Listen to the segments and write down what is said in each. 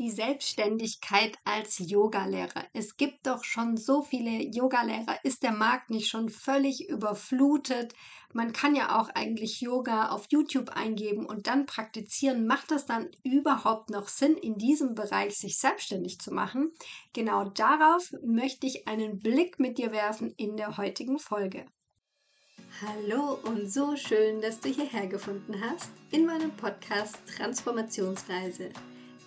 die Selbstständigkeit als Yogalehrer? Es gibt doch schon so viele Yogalehrer. Ist der Markt nicht schon völlig überflutet? Man kann ja auch eigentlich Yoga auf YouTube eingeben und dann praktizieren. Macht das dann überhaupt noch Sinn, in diesem Bereich sich selbstständig zu machen? Genau darauf möchte ich einen Blick mit dir werfen in der heutigen Folge. Hallo und so schön, dass du hierher gefunden hast in meinem Podcast Transformationsreise.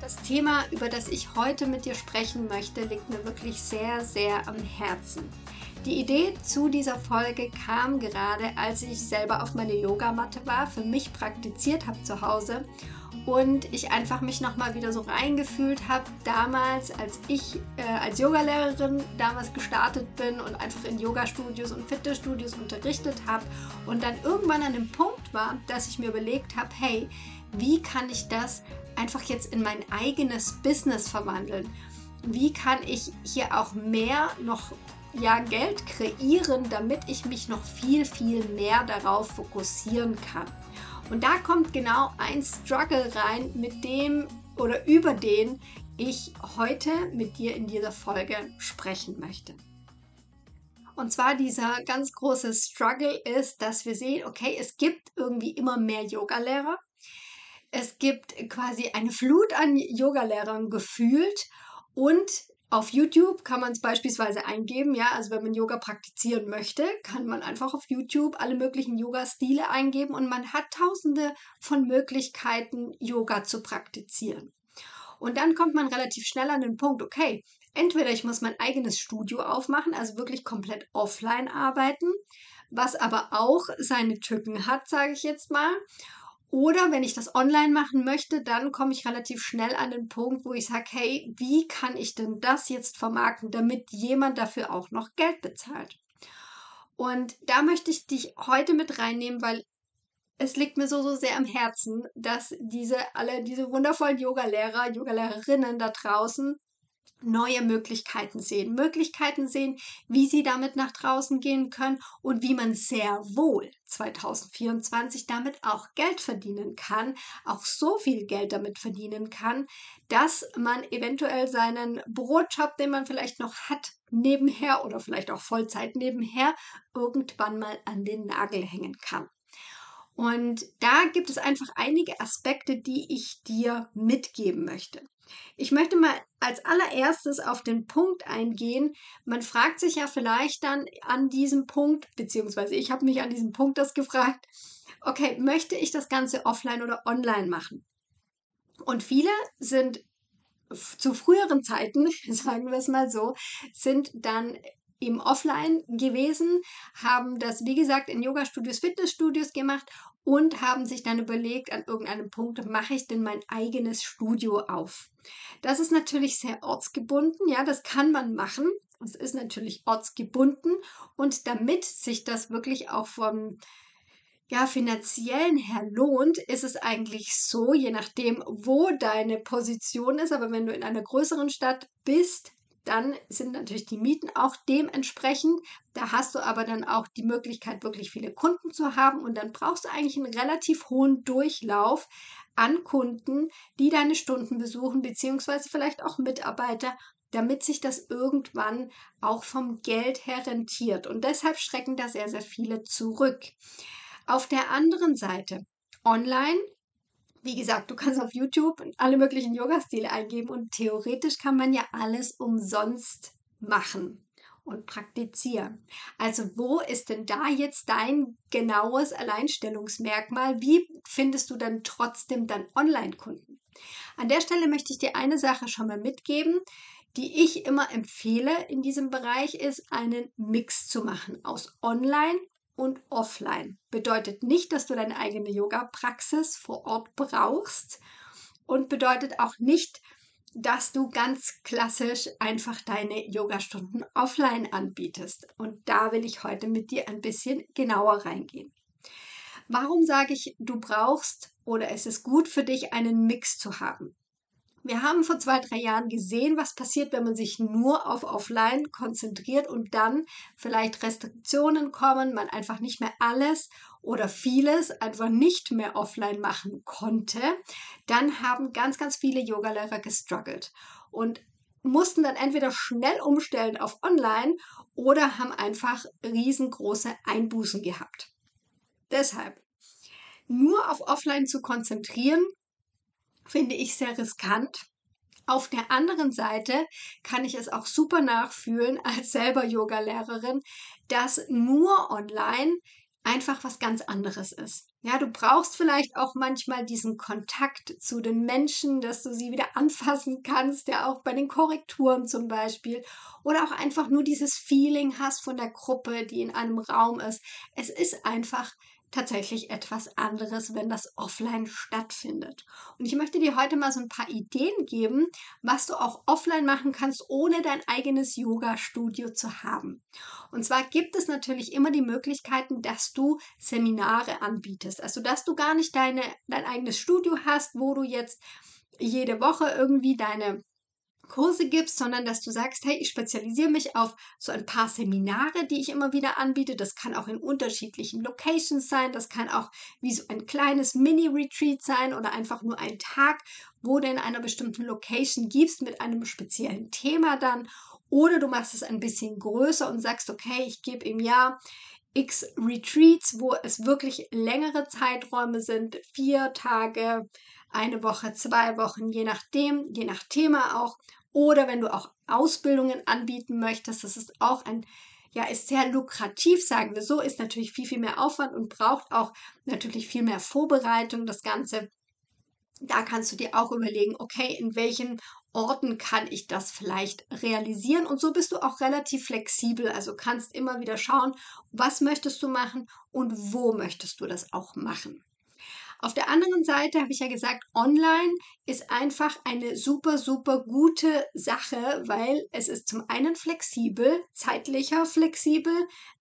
Das Thema, über das ich heute mit dir sprechen möchte, liegt mir wirklich sehr, sehr am Herzen. Die Idee zu dieser Folge kam gerade, als ich selber auf meine Yogamatte war, für mich praktiziert habe zu Hause und ich einfach mich nochmal wieder so reingefühlt habe, damals, als ich äh, als Yogalehrerin damals gestartet bin und einfach in Yoga-Studios und Fitnessstudios unterrichtet habe und dann irgendwann an dem Punkt war, dass ich mir überlegt habe, hey, wie kann ich das einfach jetzt in mein eigenes Business verwandeln? Wie kann ich hier auch mehr noch ja, Geld kreieren, damit ich mich noch viel, viel mehr darauf fokussieren kann? Und da kommt genau ein Struggle rein, mit dem oder über den ich heute mit dir in dieser Folge sprechen möchte. Und zwar dieser ganz große Struggle ist, dass wir sehen, okay, es gibt irgendwie immer mehr Yogalehrer. Es gibt quasi eine Flut an Yogalehrern gefühlt und auf YouTube kann man es beispielsweise eingeben, ja, also wenn man Yoga praktizieren möchte, kann man einfach auf YouTube alle möglichen Yoga-Stile eingeben und man hat tausende von Möglichkeiten, Yoga zu praktizieren. Und dann kommt man relativ schnell an den Punkt, okay, entweder ich muss mein eigenes Studio aufmachen, also wirklich komplett offline arbeiten, was aber auch seine Tücken hat, sage ich jetzt mal. Oder wenn ich das online machen möchte, dann komme ich relativ schnell an den Punkt, wo ich sage, hey, wie kann ich denn das jetzt vermarkten, damit jemand dafür auch noch Geld bezahlt? Und da möchte ich dich heute mit reinnehmen, weil es liegt mir so, so sehr am Herzen, dass diese alle, diese wundervollen Yogalehrer, Yogalehrerinnen da draußen neue Möglichkeiten sehen. Möglichkeiten sehen, wie sie damit nach draußen gehen können und wie man sehr wohl 2024 damit auch Geld verdienen kann, auch so viel Geld damit verdienen kann, dass man eventuell seinen Brotjob, den man vielleicht noch hat, nebenher oder vielleicht auch Vollzeit nebenher, irgendwann mal an den Nagel hängen kann. Und da gibt es einfach einige Aspekte, die ich dir mitgeben möchte. Ich möchte mal als allererstes auf den Punkt eingehen. Man fragt sich ja vielleicht dann an diesem Punkt, beziehungsweise ich habe mich an diesem Punkt das gefragt, okay, möchte ich das Ganze offline oder online machen? Und viele sind zu früheren Zeiten, sagen wir es mal so, sind dann im Offline gewesen, haben das, wie gesagt, in Yoga-Studios, Fitnessstudios gemacht und haben sich dann überlegt, an irgendeinem Punkt mache ich denn mein eigenes Studio auf. Das ist natürlich sehr ortsgebunden, ja, das kann man machen. Es ist natürlich ortsgebunden und damit sich das wirklich auch vom ja, finanziellen her lohnt, ist es eigentlich so, je nachdem, wo deine Position ist, aber wenn du in einer größeren Stadt bist, dann sind natürlich die Mieten auch dementsprechend. Da hast du aber dann auch die Möglichkeit, wirklich viele Kunden zu haben und dann brauchst du eigentlich einen relativ hohen Durchlauf an Kunden, die deine Stunden besuchen, beziehungsweise vielleicht auch Mitarbeiter, damit sich das irgendwann auch vom Geld her rentiert. Und deshalb schrecken da sehr, sehr viele zurück. Auf der anderen Seite, online wie gesagt, du kannst auf YouTube alle möglichen Yoga-Stile eingeben und theoretisch kann man ja alles umsonst machen und praktizieren. Also wo ist denn da jetzt dein genaues Alleinstellungsmerkmal? Wie findest du dann trotzdem dann Online-Kunden? An der Stelle möchte ich dir eine Sache schon mal mitgeben, die ich immer empfehle in diesem Bereich, ist einen Mix zu machen aus Online und offline. Bedeutet nicht, dass du deine eigene Yoga-Praxis vor Ort brauchst und bedeutet auch nicht, dass du ganz klassisch einfach deine Yogastunden offline anbietest. Und da will ich heute mit dir ein bisschen genauer reingehen. Warum sage ich, du brauchst oder es ist gut für dich, einen Mix zu haben? Wir haben vor zwei, drei Jahren gesehen, was passiert, wenn man sich nur auf Offline konzentriert und dann vielleicht Restriktionen kommen, man einfach nicht mehr alles oder vieles einfach nicht mehr offline machen konnte. Dann haben ganz, ganz viele Yogalehrer gestruggelt und mussten dann entweder schnell umstellen auf online oder haben einfach riesengroße Einbußen gehabt. Deshalb nur auf Offline zu konzentrieren, finde ich sehr riskant. Auf der anderen Seite kann ich es auch super nachfühlen als selber Yoga-Lehrerin, dass nur online einfach was ganz anderes ist. Ja, du brauchst vielleicht auch manchmal diesen Kontakt zu den Menschen, dass du sie wieder anfassen kannst, ja auch bei den Korrekturen zum Beispiel. Oder auch einfach nur dieses Feeling hast von der Gruppe, die in einem Raum ist. Es ist einfach tatsächlich etwas anderes, wenn das offline stattfindet. Und ich möchte dir heute mal so ein paar Ideen geben, was du auch offline machen kannst, ohne dein eigenes Yoga-Studio zu haben. Und zwar gibt es natürlich immer die Möglichkeiten, dass du Seminare anbietest. Also, dass du gar nicht deine, dein eigenes Studio hast, wo du jetzt jede Woche irgendwie deine Kurse gibst, sondern dass du sagst, hey, ich spezialisiere mich auf so ein paar Seminare, die ich immer wieder anbiete. Das kann auch in unterschiedlichen Locations sein. Das kann auch wie so ein kleines Mini-Retreat sein oder einfach nur ein Tag, wo du in einer bestimmten Location gibst mit einem speziellen Thema dann. Oder du machst es ein bisschen größer und sagst, okay, ich gebe im Jahr X Retreats, wo es wirklich längere Zeiträume sind, vier Tage, eine Woche, zwei Wochen, je nachdem, je nach Thema auch. Oder wenn du auch Ausbildungen anbieten möchtest, das ist auch ein, ja, ist sehr lukrativ, sagen wir so, ist natürlich viel, viel mehr Aufwand und braucht auch natürlich viel mehr Vorbereitung, das Ganze. Da kannst du dir auch überlegen, okay, in welchen Orten kann ich das vielleicht realisieren? Und so bist du auch relativ flexibel. Also kannst immer wieder schauen, was möchtest du machen und wo möchtest du das auch machen. Auf der anderen Seite habe ich ja gesagt, online ist einfach eine super, super gute Sache, weil es ist zum einen flexibel, zeitlicher flexibel,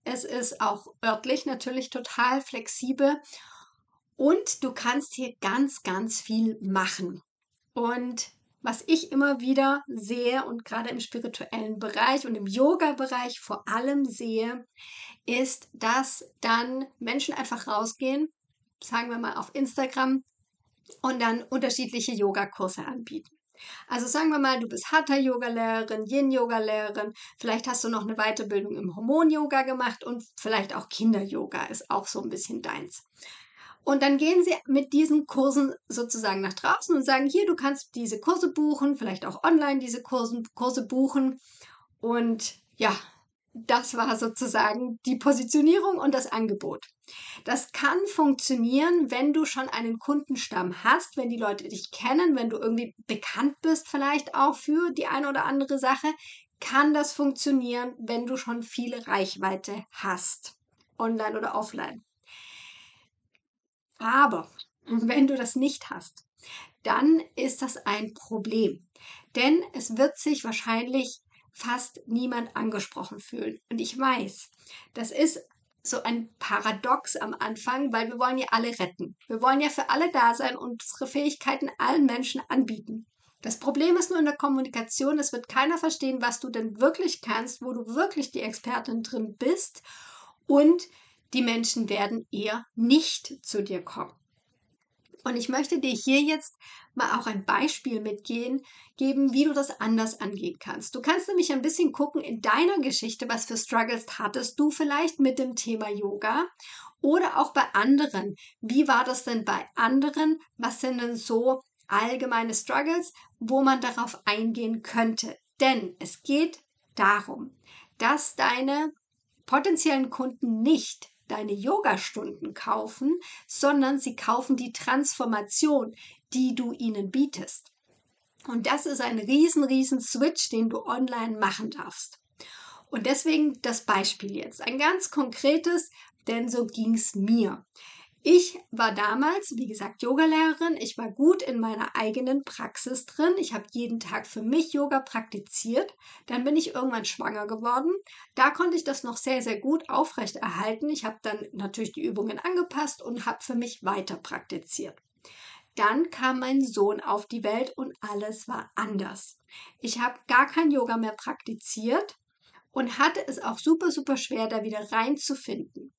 es ist auch örtlich natürlich total flexibel und du kannst hier ganz, ganz viel machen. Und was ich immer wieder sehe und gerade im spirituellen Bereich und im Yoga-Bereich vor allem sehe, ist, dass dann Menschen einfach rausgehen sagen wir mal, auf Instagram und dann unterschiedliche Yogakurse anbieten. Also sagen wir mal, du bist Hatha-Yoga-Lehrerin, Yin-Yoga-Lehrerin, vielleicht hast du noch eine Weiterbildung im Hormon-Yoga gemacht und vielleicht auch Kinder-Yoga ist auch so ein bisschen deins. Und dann gehen sie mit diesen Kursen sozusagen nach draußen und sagen, hier, du kannst diese Kurse buchen, vielleicht auch online diese Kursen, Kurse buchen. Und ja, das war sozusagen die Positionierung und das Angebot. Das kann funktionieren, wenn du schon einen Kundenstamm hast, wenn die Leute dich kennen, wenn du irgendwie bekannt bist vielleicht auch für die eine oder andere Sache, kann das funktionieren, wenn du schon viele Reichweite hast, online oder offline. Aber wenn du das nicht hast, dann ist das ein Problem. Denn es wird sich wahrscheinlich fast niemand angesprochen fühlen. Und ich weiß, das ist so ein Paradox am Anfang, weil wir wollen ja alle retten. Wir wollen ja für alle da sein und unsere Fähigkeiten allen Menschen anbieten. Das Problem ist nur in der Kommunikation, es wird keiner verstehen, was du denn wirklich kannst, wo du wirklich die Expertin drin bist und die Menschen werden eher nicht zu dir kommen. Und ich möchte dir hier jetzt mal auch ein Beispiel mitgehen, geben, wie du das anders angehen kannst. Du kannst nämlich ein bisschen gucken in deiner Geschichte, was für Struggles hattest du vielleicht mit dem Thema Yoga oder auch bei anderen. Wie war das denn bei anderen? Was sind denn so allgemeine Struggles, wo man darauf eingehen könnte? Denn es geht darum, dass deine potenziellen Kunden nicht deine Yoga-Stunden kaufen, sondern sie kaufen die Transformation, die du ihnen bietest. Und das ist ein riesen, riesen Switch, den du online machen darfst. Und deswegen das Beispiel jetzt. Ein ganz konkretes, denn so ging es mir. Ich war damals, wie gesagt, Yogalehrerin. Ich war gut in meiner eigenen Praxis drin. Ich habe jeden Tag für mich Yoga praktiziert. Dann bin ich irgendwann schwanger geworden. Da konnte ich das noch sehr, sehr gut aufrechterhalten. Ich habe dann natürlich die Übungen angepasst und habe für mich weiter praktiziert. Dann kam mein Sohn auf die Welt und alles war anders. Ich habe gar kein Yoga mehr praktiziert und hatte es auch super, super schwer, da wieder reinzufinden.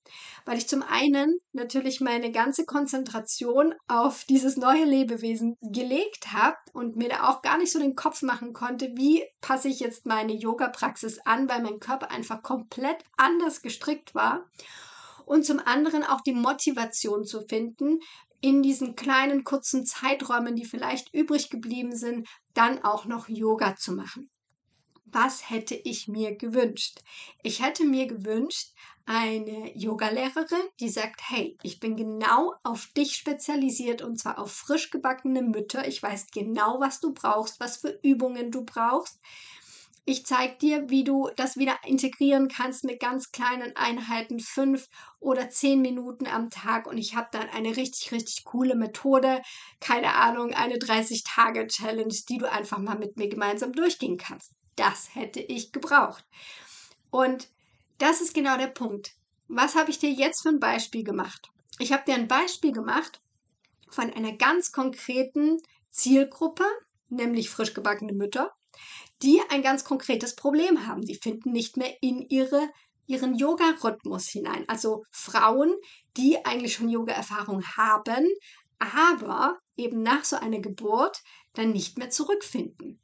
Weil ich zum einen natürlich meine ganze Konzentration auf dieses neue Lebewesen gelegt habe und mir da auch gar nicht so den Kopf machen konnte, wie passe ich jetzt meine Yoga-Praxis an, weil mein Körper einfach komplett anders gestrickt war. Und zum anderen auch die Motivation zu finden, in diesen kleinen kurzen Zeiträumen, die vielleicht übrig geblieben sind, dann auch noch Yoga zu machen was hätte ich mir gewünscht? Ich hätte mir gewünscht, eine Yogalehrerin, die sagt, hey, ich bin genau auf dich spezialisiert und zwar auf frisch gebackene Mütter. Ich weiß genau, was du brauchst, was für Übungen du brauchst. Ich zeige dir, wie du das wieder integrieren kannst mit ganz kleinen Einheiten, fünf oder zehn Minuten am Tag. Und ich habe dann eine richtig, richtig coole Methode, keine Ahnung, eine 30-Tage-Challenge, die du einfach mal mit mir gemeinsam durchgehen kannst das hätte ich gebraucht. Und das ist genau der Punkt. Was habe ich dir jetzt für ein Beispiel gemacht? Ich habe dir ein Beispiel gemacht von einer ganz konkreten Zielgruppe, nämlich frisch gebackene Mütter, die ein ganz konkretes Problem haben. Die finden nicht mehr in ihre, ihren Yoga-Rhythmus hinein. Also Frauen, die eigentlich schon Yoga-Erfahrung haben, aber eben nach so einer Geburt dann nicht mehr zurückfinden.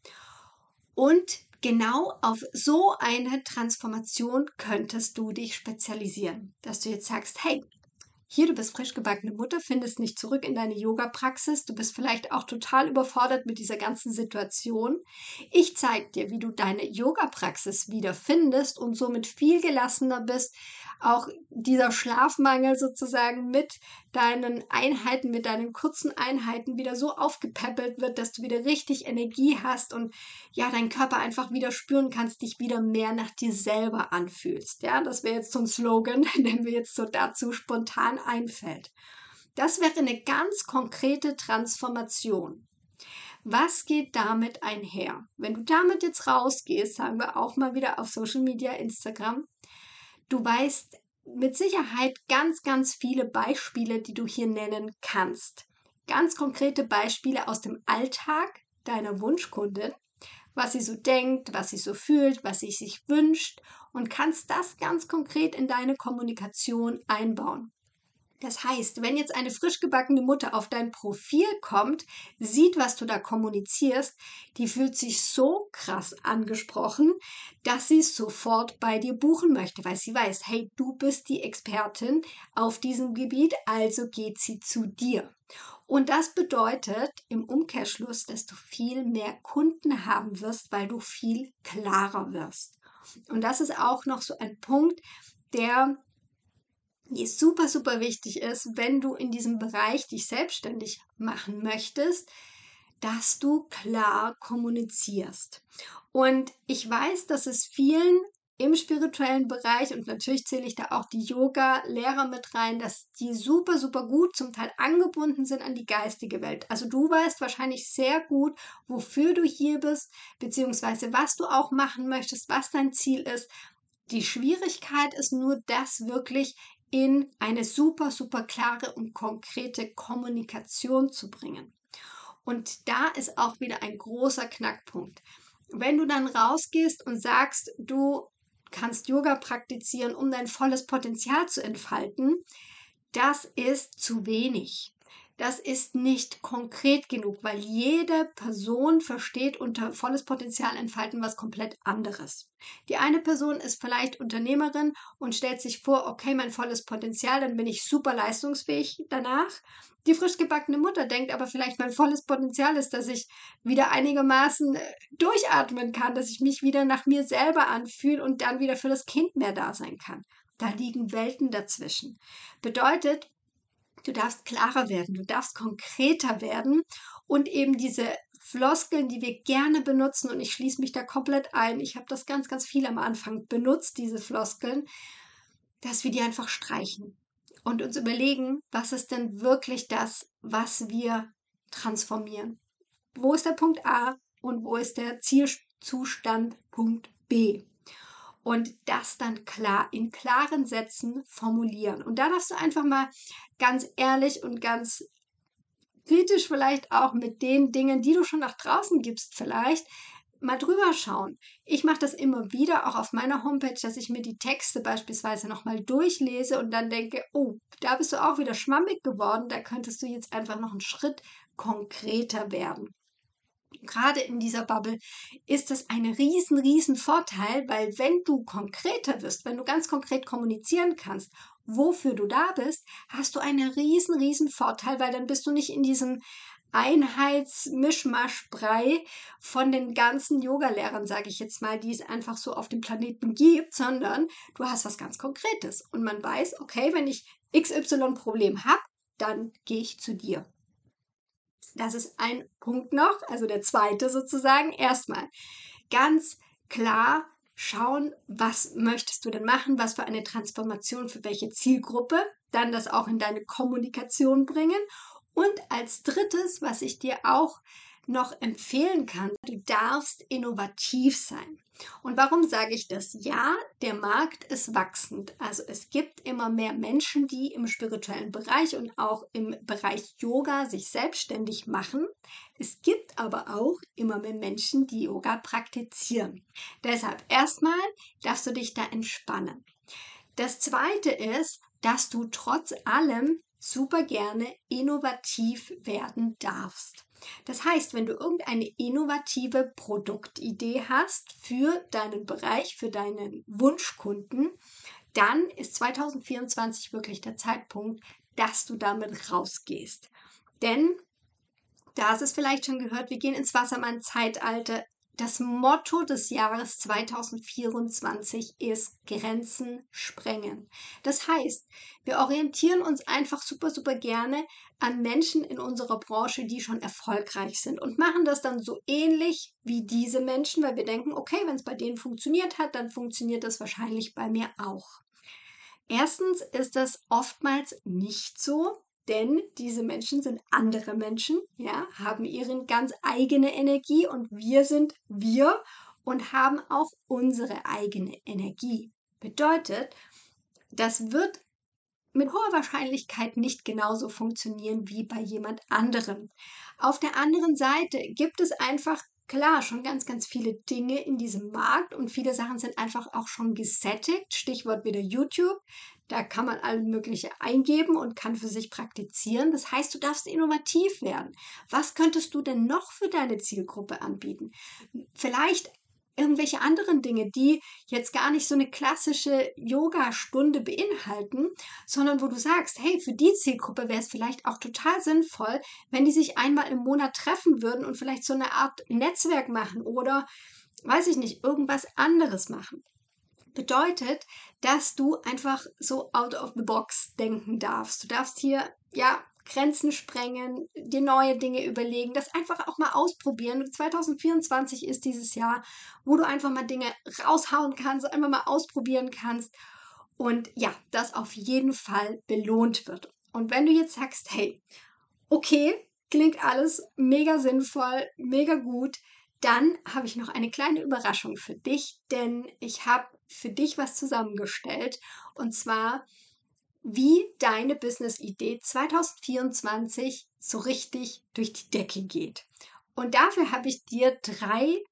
Und genau auf so eine Transformation könntest du dich spezialisieren. Dass du jetzt sagst, hey, hier, du bist frisch gebackene Mutter, findest nicht zurück in deine Yoga-Praxis. Du bist vielleicht auch total überfordert mit dieser ganzen Situation. Ich zeige dir, wie du deine Yoga-Praxis wieder findest und somit viel gelassener bist, auch dieser Schlafmangel sozusagen mit deinen Einheiten, mit deinen kurzen Einheiten wieder so aufgepäppelt wird, dass du wieder richtig Energie hast und ja, dein Körper einfach wieder spüren kannst, dich wieder mehr nach dir selber anfühlst. Ja, das wäre jetzt so ein Slogan, der mir jetzt so dazu spontan einfällt. Das wäre eine ganz konkrete Transformation. Was geht damit einher? Wenn du damit jetzt rausgehst, sagen wir auch mal wieder auf Social Media, Instagram, Du weißt mit Sicherheit ganz, ganz viele Beispiele, die du hier nennen kannst. Ganz konkrete Beispiele aus dem Alltag deiner Wunschkundin, was sie so denkt, was sie so fühlt, was sie sich wünscht und kannst das ganz konkret in deine Kommunikation einbauen. Das heißt, wenn jetzt eine frisch gebackene Mutter auf dein Profil kommt, sieht, was du da kommunizierst, die fühlt sich so krass angesprochen, dass sie sofort bei dir buchen möchte, weil sie weiß, hey, du bist die Expertin auf diesem Gebiet, also geht sie zu dir. Und das bedeutet im Umkehrschluss, dass du viel mehr Kunden haben wirst, weil du viel klarer wirst. Und das ist auch noch so ein Punkt, der die super, super wichtig ist, wenn du in diesem Bereich dich selbstständig machen möchtest, dass du klar kommunizierst. Und ich weiß, dass es vielen im spirituellen Bereich und natürlich zähle ich da auch die Yoga-Lehrer mit rein, dass die super, super gut zum Teil angebunden sind an die geistige Welt. Also du weißt wahrscheinlich sehr gut, wofür du hier bist, beziehungsweise was du auch machen möchtest, was dein Ziel ist. Die Schwierigkeit ist nur, das wirklich in eine super, super klare und konkrete Kommunikation zu bringen. Und da ist auch wieder ein großer Knackpunkt. Wenn du dann rausgehst und sagst, du kannst Yoga praktizieren, um dein volles Potenzial zu entfalten, das ist zu wenig das ist nicht konkret genug, weil jede Person versteht unter volles Potenzial entfalten was komplett anderes. Die eine Person ist vielleicht Unternehmerin und stellt sich vor, okay, mein volles Potenzial, dann bin ich super leistungsfähig danach. Die frisch gebackene Mutter denkt aber vielleicht, mein volles Potenzial ist, dass ich wieder einigermaßen äh, durchatmen kann, dass ich mich wieder nach mir selber anfühle und dann wieder für das Kind mehr da sein kann. Da liegen Welten dazwischen. Bedeutet, Du darfst klarer werden, du darfst konkreter werden und eben diese Floskeln, die wir gerne benutzen, und ich schließe mich da komplett ein, ich habe das ganz, ganz viel am Anfang benutzt, diese Floskeln, dass wir die einfach streichen. und uns überlegen, was ist denn wirklich das, was wir transformieren. Wo ist der Punkt A und wo ist der Zielzustand Punkt B? Und das dann klar in klaren Sätzen formulieren. Und da darfst du einfach mal ganz ehrlich und ganz kritisch vielleicht auch mit den Dingen, die du schon nach draußen gibst, vielleicht mal drüber schauen. Ich mache das immer wieder, auch auf meiner Homepage, dass ich mir die Texte beispielsweise nochmal durchlese und dann denke, oh, da bist du auch wieder schwammig geworden, da könntest du jetzt einfach noch einen Schritt konkreter werden. Gerade in dieser Bubble ist das ein riesen, riesen Vorteil, weil wenn du konkreter wirst, wenn du ganz konkret kommunizieren kannst, wofür du da bist, hast du einen riesen, riesen Vorteil, weil dann bist du nicht in diesem Einheitsmischmaschbrei von den ganzen Yogalehrern, sage ich jetzt mal, die es einfach so auf dem Planeten gibt, sondern du hast was ganz Konkretes und man weiß, okay, wenn ich XY-Problem habe, dann gehe ich zu dir. Das ist ein Punkt noch, also der zweite sozusagen. Erstmal ganz klar schauen, was möchtest du denn machen, was für eine Transformation, für welche Zielgruppe, dann das auch in deine Kommunikation bringen und als drittes, was ich dir auch noch empfehlen kann, du darfst innovativ sein. Und warum sage ich das? Ja, der Markt ist wachsend. Also es gibt immer mehr Menschen, die im spirituellen Bereich und auch im Bereich Yoga sich selbstständig machen. Es gibt aber auch immer mehr Menschen, die Yoga praktizieren. Deshalb erstmal darfst du dich da entspannen. Das zweite ist, dass du trotz allem super gerne innovativ werden darfst. Das heißt, wenn du irgendeine innovative Produktidee hast für deinen Bereich, für deinen Wunschkunden, dann ist 2024 wirklich der Zeitpunkt, dass du damit rausgehst. Denn da hast es vielleicht schon gehört, wir gehen ins Wassermann-Zeitalter das Motto des Jahres 2024 ist Grenzen sprengen. Das heißt, wir orientieren uns einfach super, super gerne an Menschen in unserer Branche, die schon erfolgreich sind und machen das dann so ähnlich wie diese Menschen, weil wir denken, okay, wenn es bei denen funktioniert hat, dann funktioniert das wahrscheinlich bei mir auch. Erstens ist das oftmals nicht so, denn diese Menschen sind andere Menschen, ja, haben ihre ganz eigene Energie und wir sind wir und haben auch unsere eigene Energie. Bedeutet, das wird mit hoher Wahrscheinlichkeit nicht genauso funktionieren wie bei jemand anderem. Auf der anderen Seite gibt es einfach klar schon ganz, ganz viele Dinge in diesem Markt und viele Sachen sind einfach auch schon gesättigt. Stichwort wieder YouTube. Da kann man alles Mögliche eingeben und kann für sich praktizieren. Das heißt, du darfst innovativ werden. Was könntest du denn noch für deine Zielgruppe anbieten? Vielleicht irgendwelche anderen Dinge, die jetzt gar nicht so eine klassische Yoga-Stunde beinhalten, sondern wo du sagst, hey, für die Zielgruppe wäre es vielleicht auch total sinnvoll, wenn die sich einmal im Monat treffen würden und vielleicht so eine Art Netzwerk machen oder, weiß ich nicht, irgendwas anderes machen bedeutet, dass du einfach so out of the box denken darfst. Du darfst hier, ja, Grenzen sprengen, dir neue Dinge überlegen, das einfach auch mal ausprobieren. 2024 ist dieses Jahr, wo du einfach mal Dinge raushauen kannst, einfach mal ausprobieren kannst und ja, das auf jeden Fall belohnt wird. Und wenn du jetzt sagst, hey, okay, klingt alles mega sinnvoll, mega gut, dann habe ich noch eine kleine Überraschung für dich, denn ich habe für dich was zusammengestellt und zwar wie deine Business-Idee 2024 so richtig durch die Decke geht. Und dafür habe ich dir drei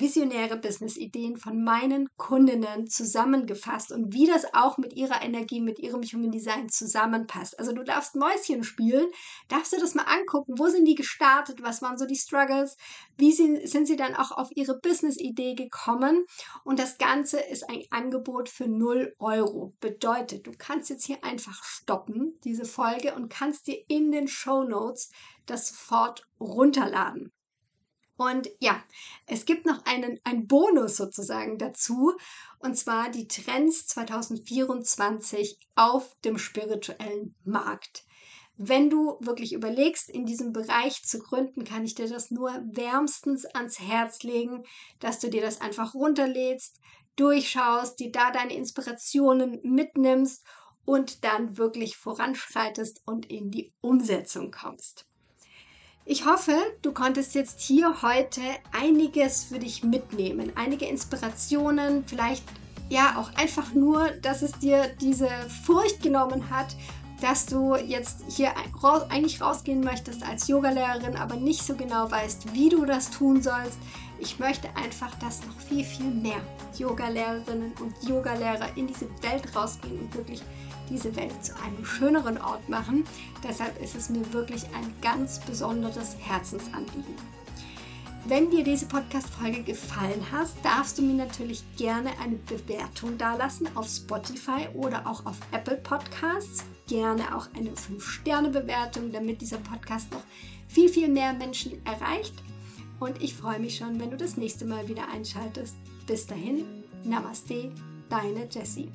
visionäre Business-Ideen von meinen Kundinnen zusammengefasst und wie das auch mit ihrer Energie, mit ihrem Human Design zusammenpasst. Also du darfst Mäuschen spielen, darfst du das mal angucken, wo sind die gestartet, was waren so die Struggles, wie sie, sind sie dann auch auf ihre Business-Idee gekommen und das Ganze ist ein Angebot für 0 Euro. Bedeutet, du kannst jetzt hier einfach stoppen, diese Folge, und kannst dir in den Show Notes das sofort runterladen. Und ja, es gibt noch einen, einen Bonus sozusagen dazu, und zwar die Trends 2024 auf dem spirituellen Markt. Wenn du wirklich überlegst, in diesem Bereich zu gründen, kann ich dir das nur wärmstens ans Herz legen, dass du dir das einfach runterlädst, durchschaust, dir da deine Inspirationen mitnimmst und dann wirklich voranschreitest und in die Umsetzung kommst. Ich hoffe, du konntest jetzt hier heute einiges für dich mitnehmen, einige Inspirationen, vielleicht ja auch einfach nur, dass es dir diese Furcht genommen hat, dass du jetzt hier eigentlich rausgehen möchtest als Yogalehrerin, aber nicht so genau weißt, wie du das tun sollst. Ich möchte einfach, dass noch viel, viel mehr Yogalehrerinnen und Yogalehrer in diese Welt rausgehen und wirklich diese Welt zu einem schöneren Ort machen. Deshalb ist es mir wirklich ein ganz besonderes Herzensanliegen. Wenn dir diese Podcast-Folge gefallen hat, darfst du mir natürlich gerne eine Bewertung dalassen auf Spotify oder auch auf Apple Podcasts. Gerne auch eine 5-Sterne-Bewertung, damit dieser Podcast noch viel, viel mehr Menschen erreicht. Und ich freue mich schon, wenn du das nächste Mal wieder einschaltest. Bis dahin, Namaste, deine Jessie.